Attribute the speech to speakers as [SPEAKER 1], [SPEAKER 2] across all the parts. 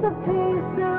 [SPEAKER 1] the peace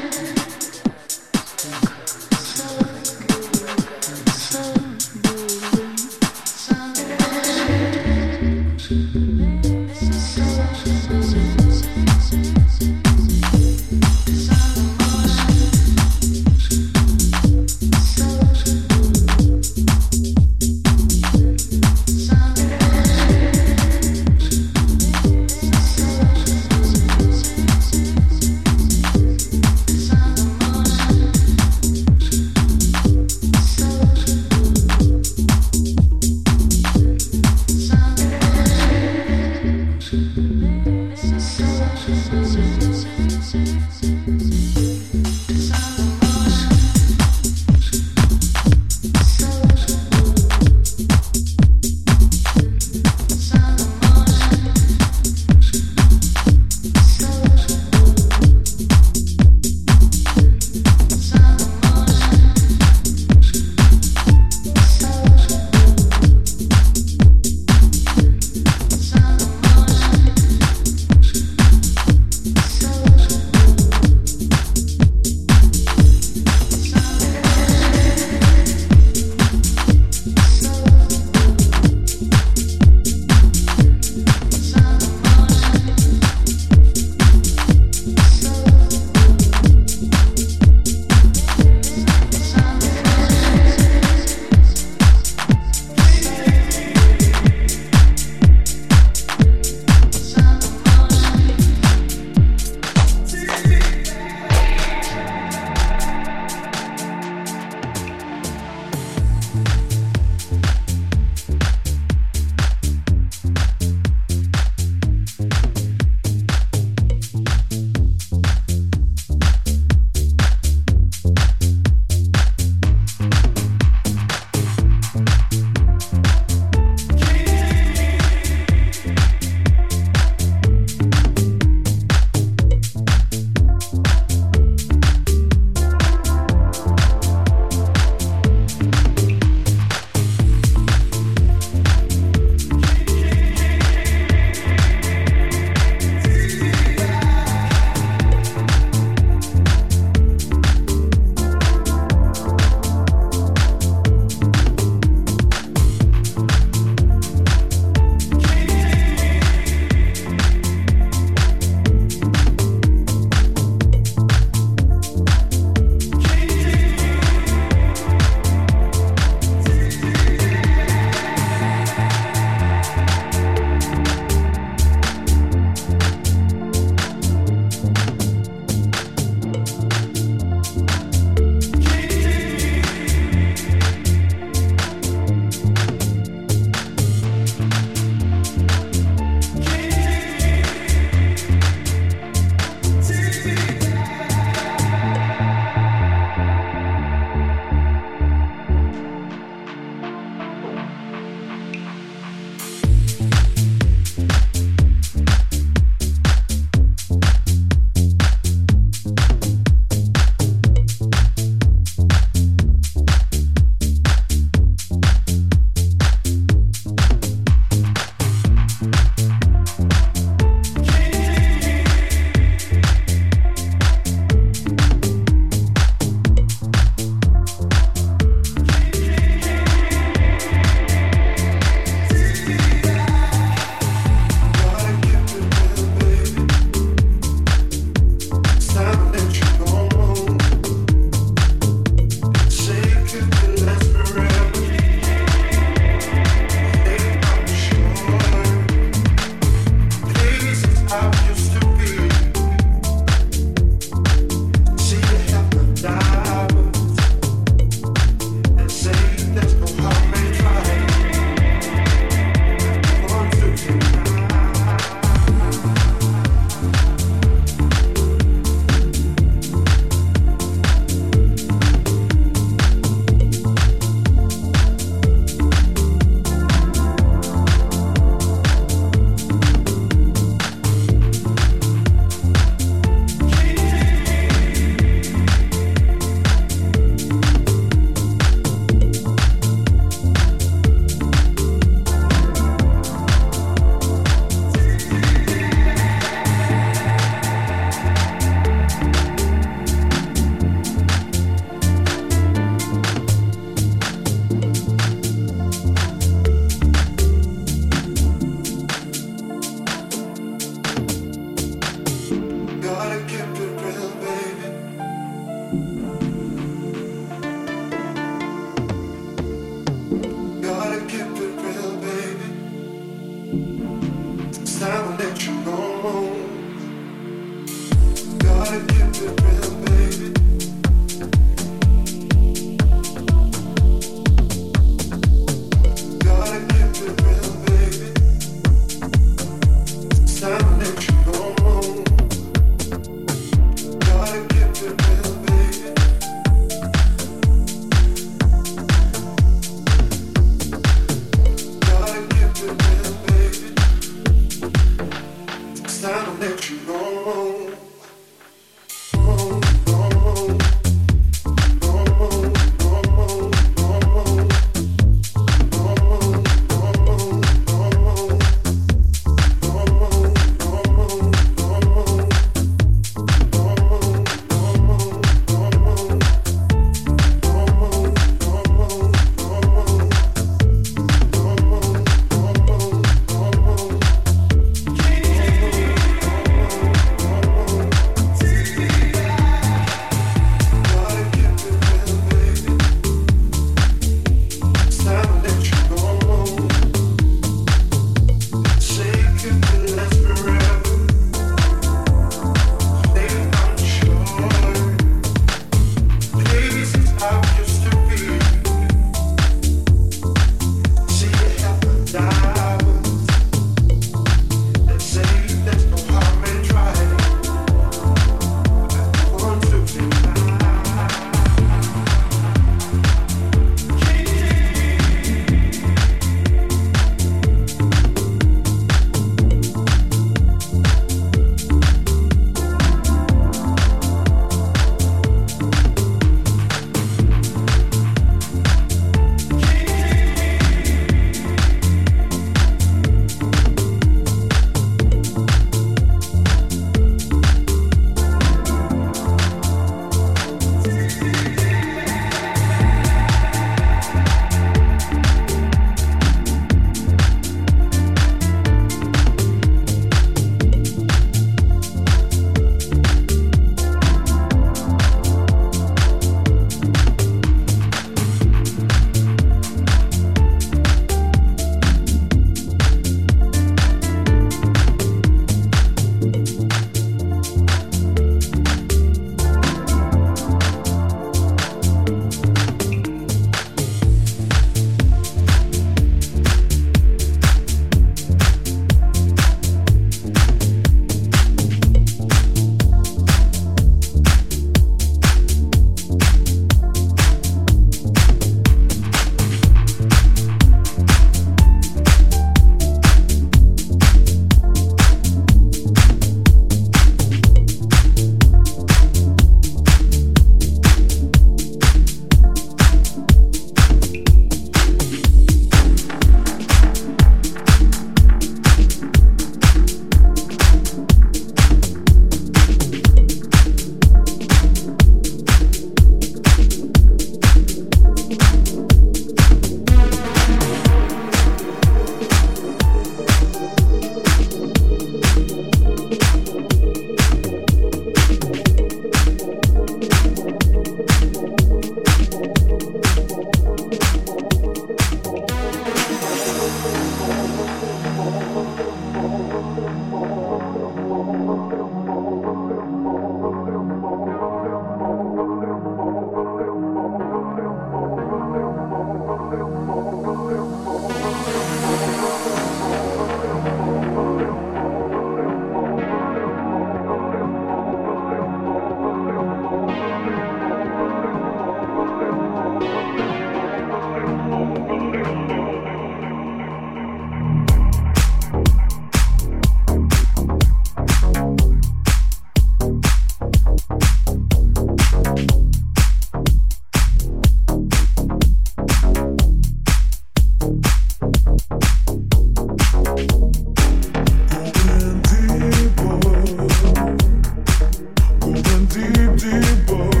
[SPEAKER 1] deep, deep, deep.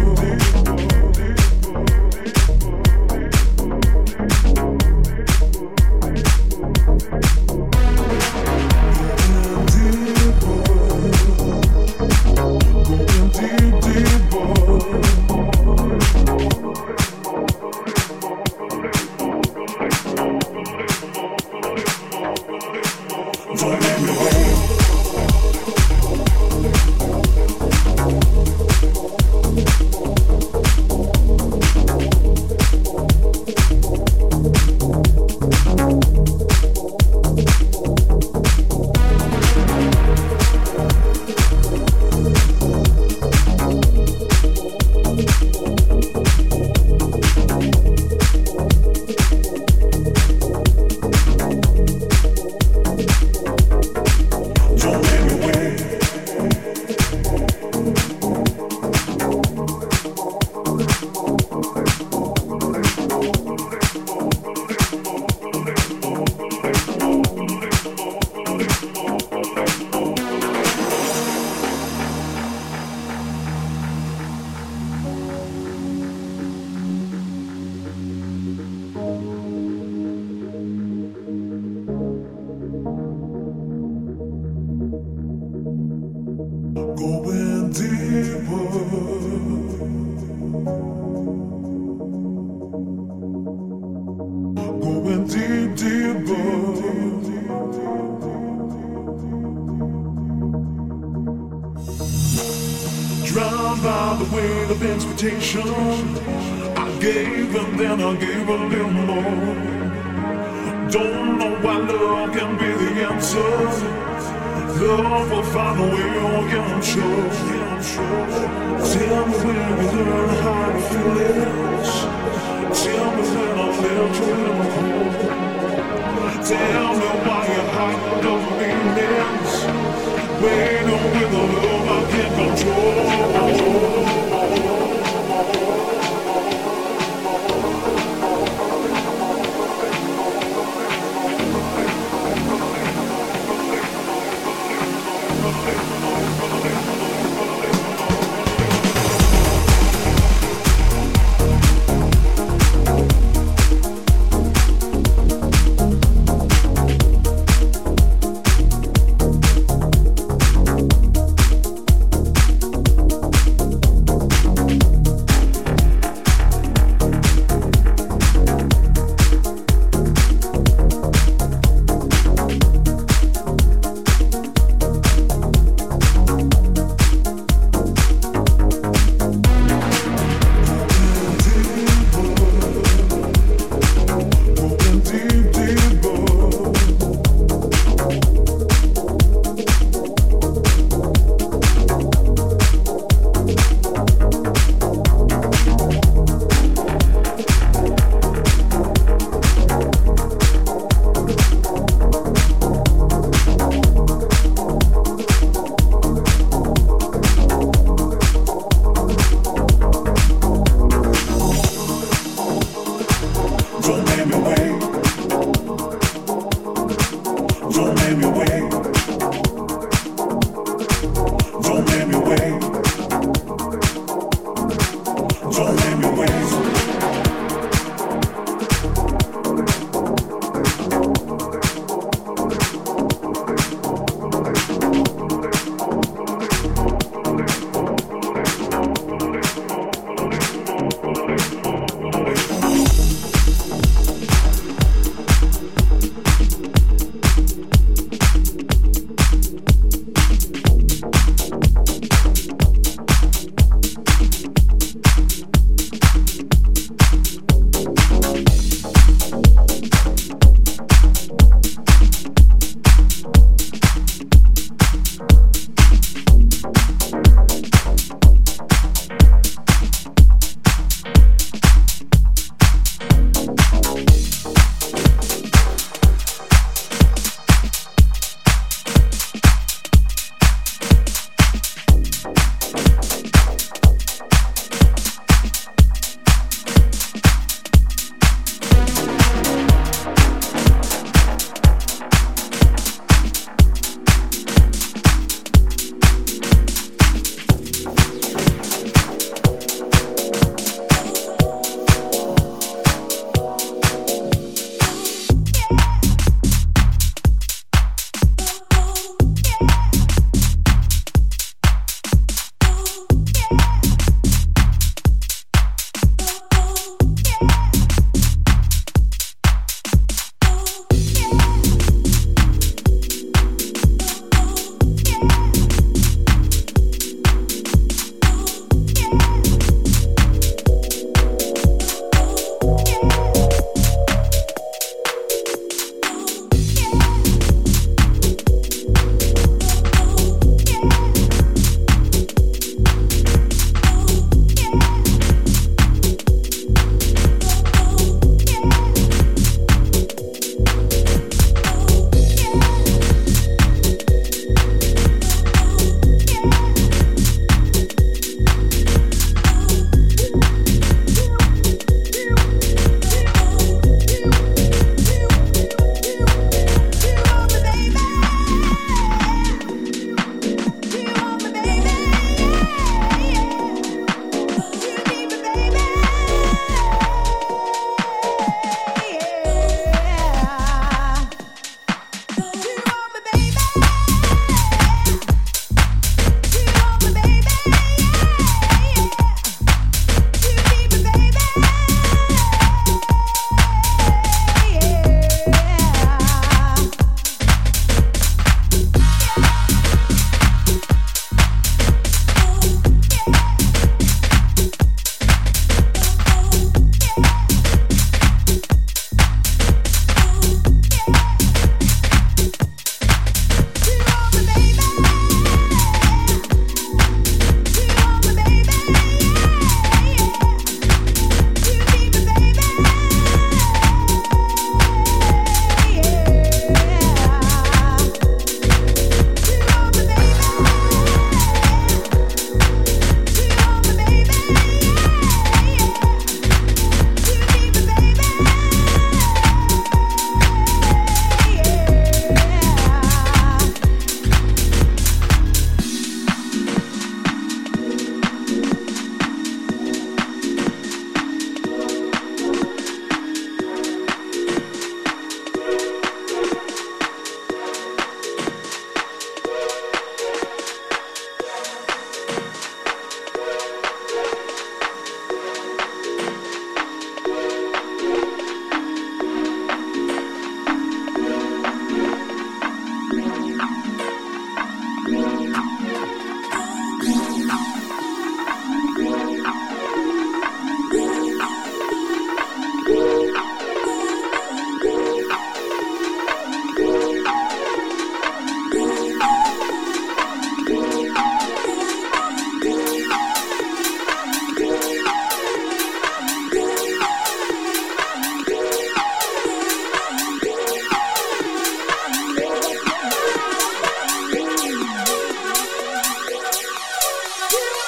[SPEAKER 1] Tell me why your heart don't be you're with a look. you.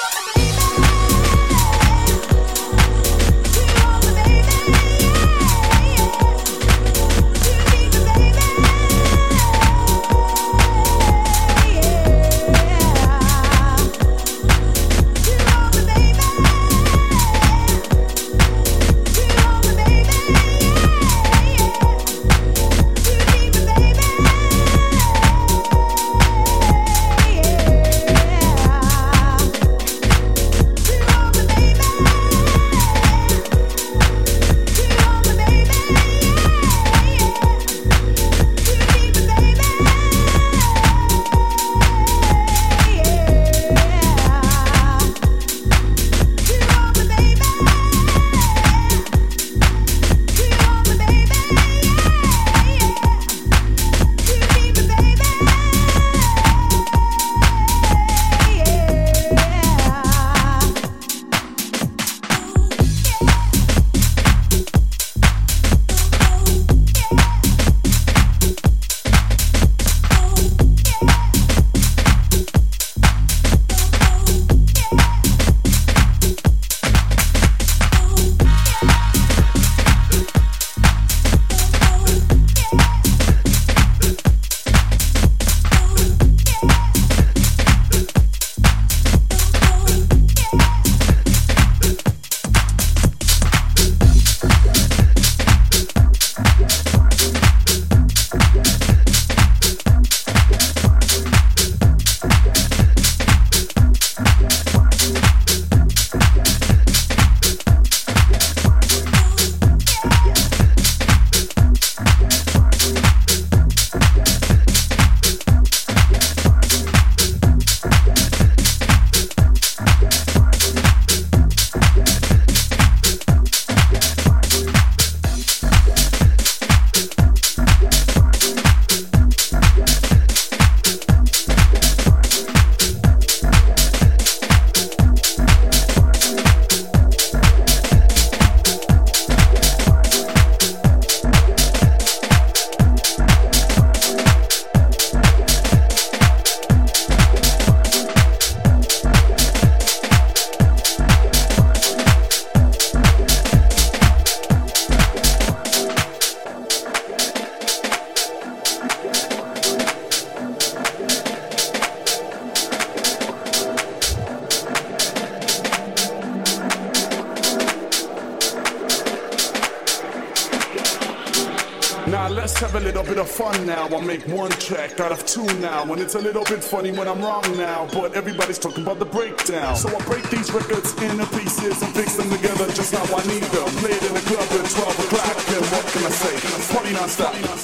[SPEAKER 1] Out of tune now. And it's a little bit funny when I'm wrong now. But everybody's talking about the breakdown. So I break these records into pieces and fix them together just how I need them. Play it in the club at 12 o'clock. And what can I say? Party non-stop.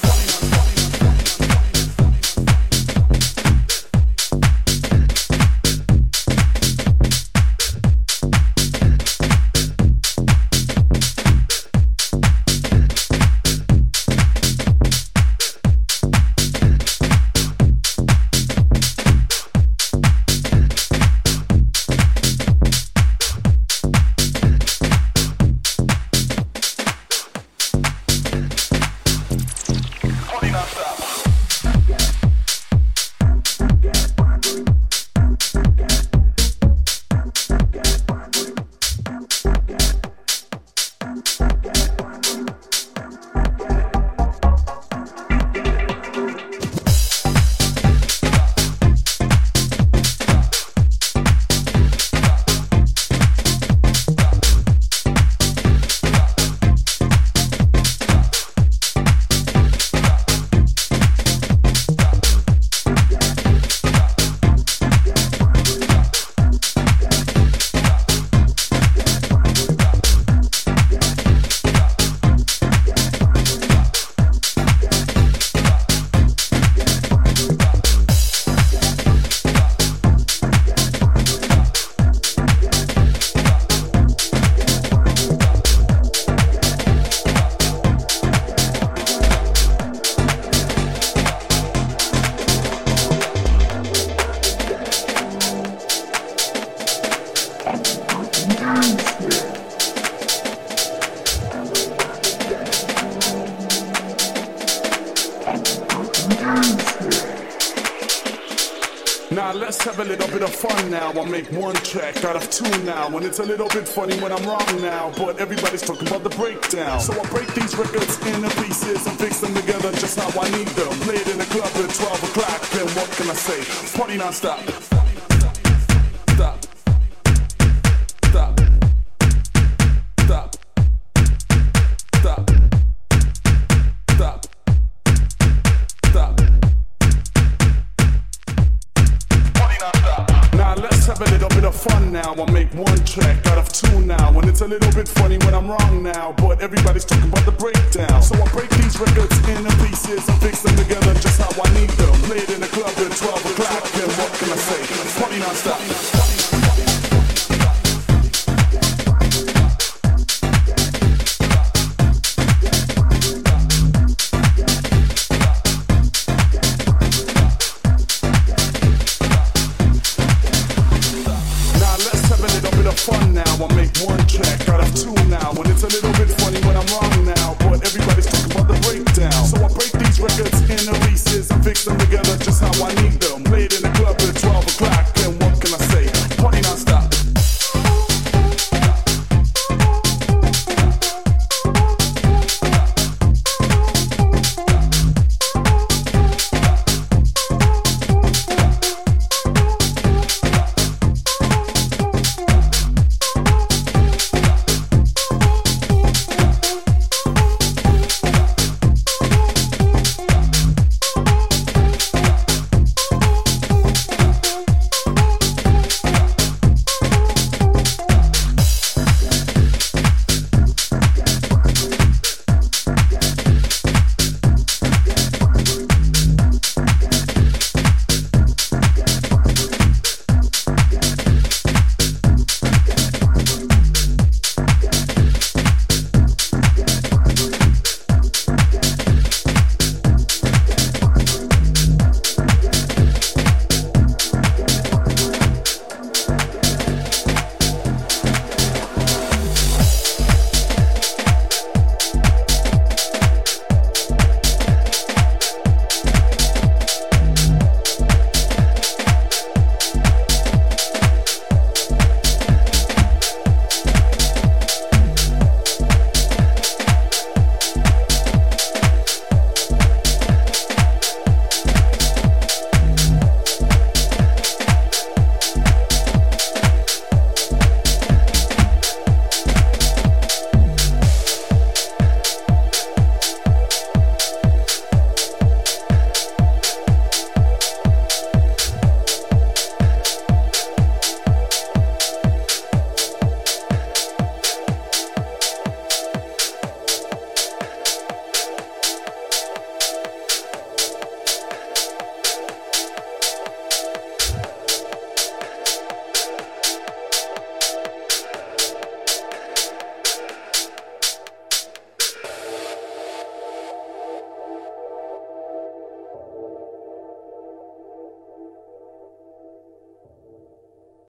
[SPEAKER 1] It's a little bit funny when I'm wrong now. But everybody's talking about the breakdown. So I break these records into pieces and fix them together just how I need them. Play it in the club at 12 o'clock. Then what can I say? Party non-stop.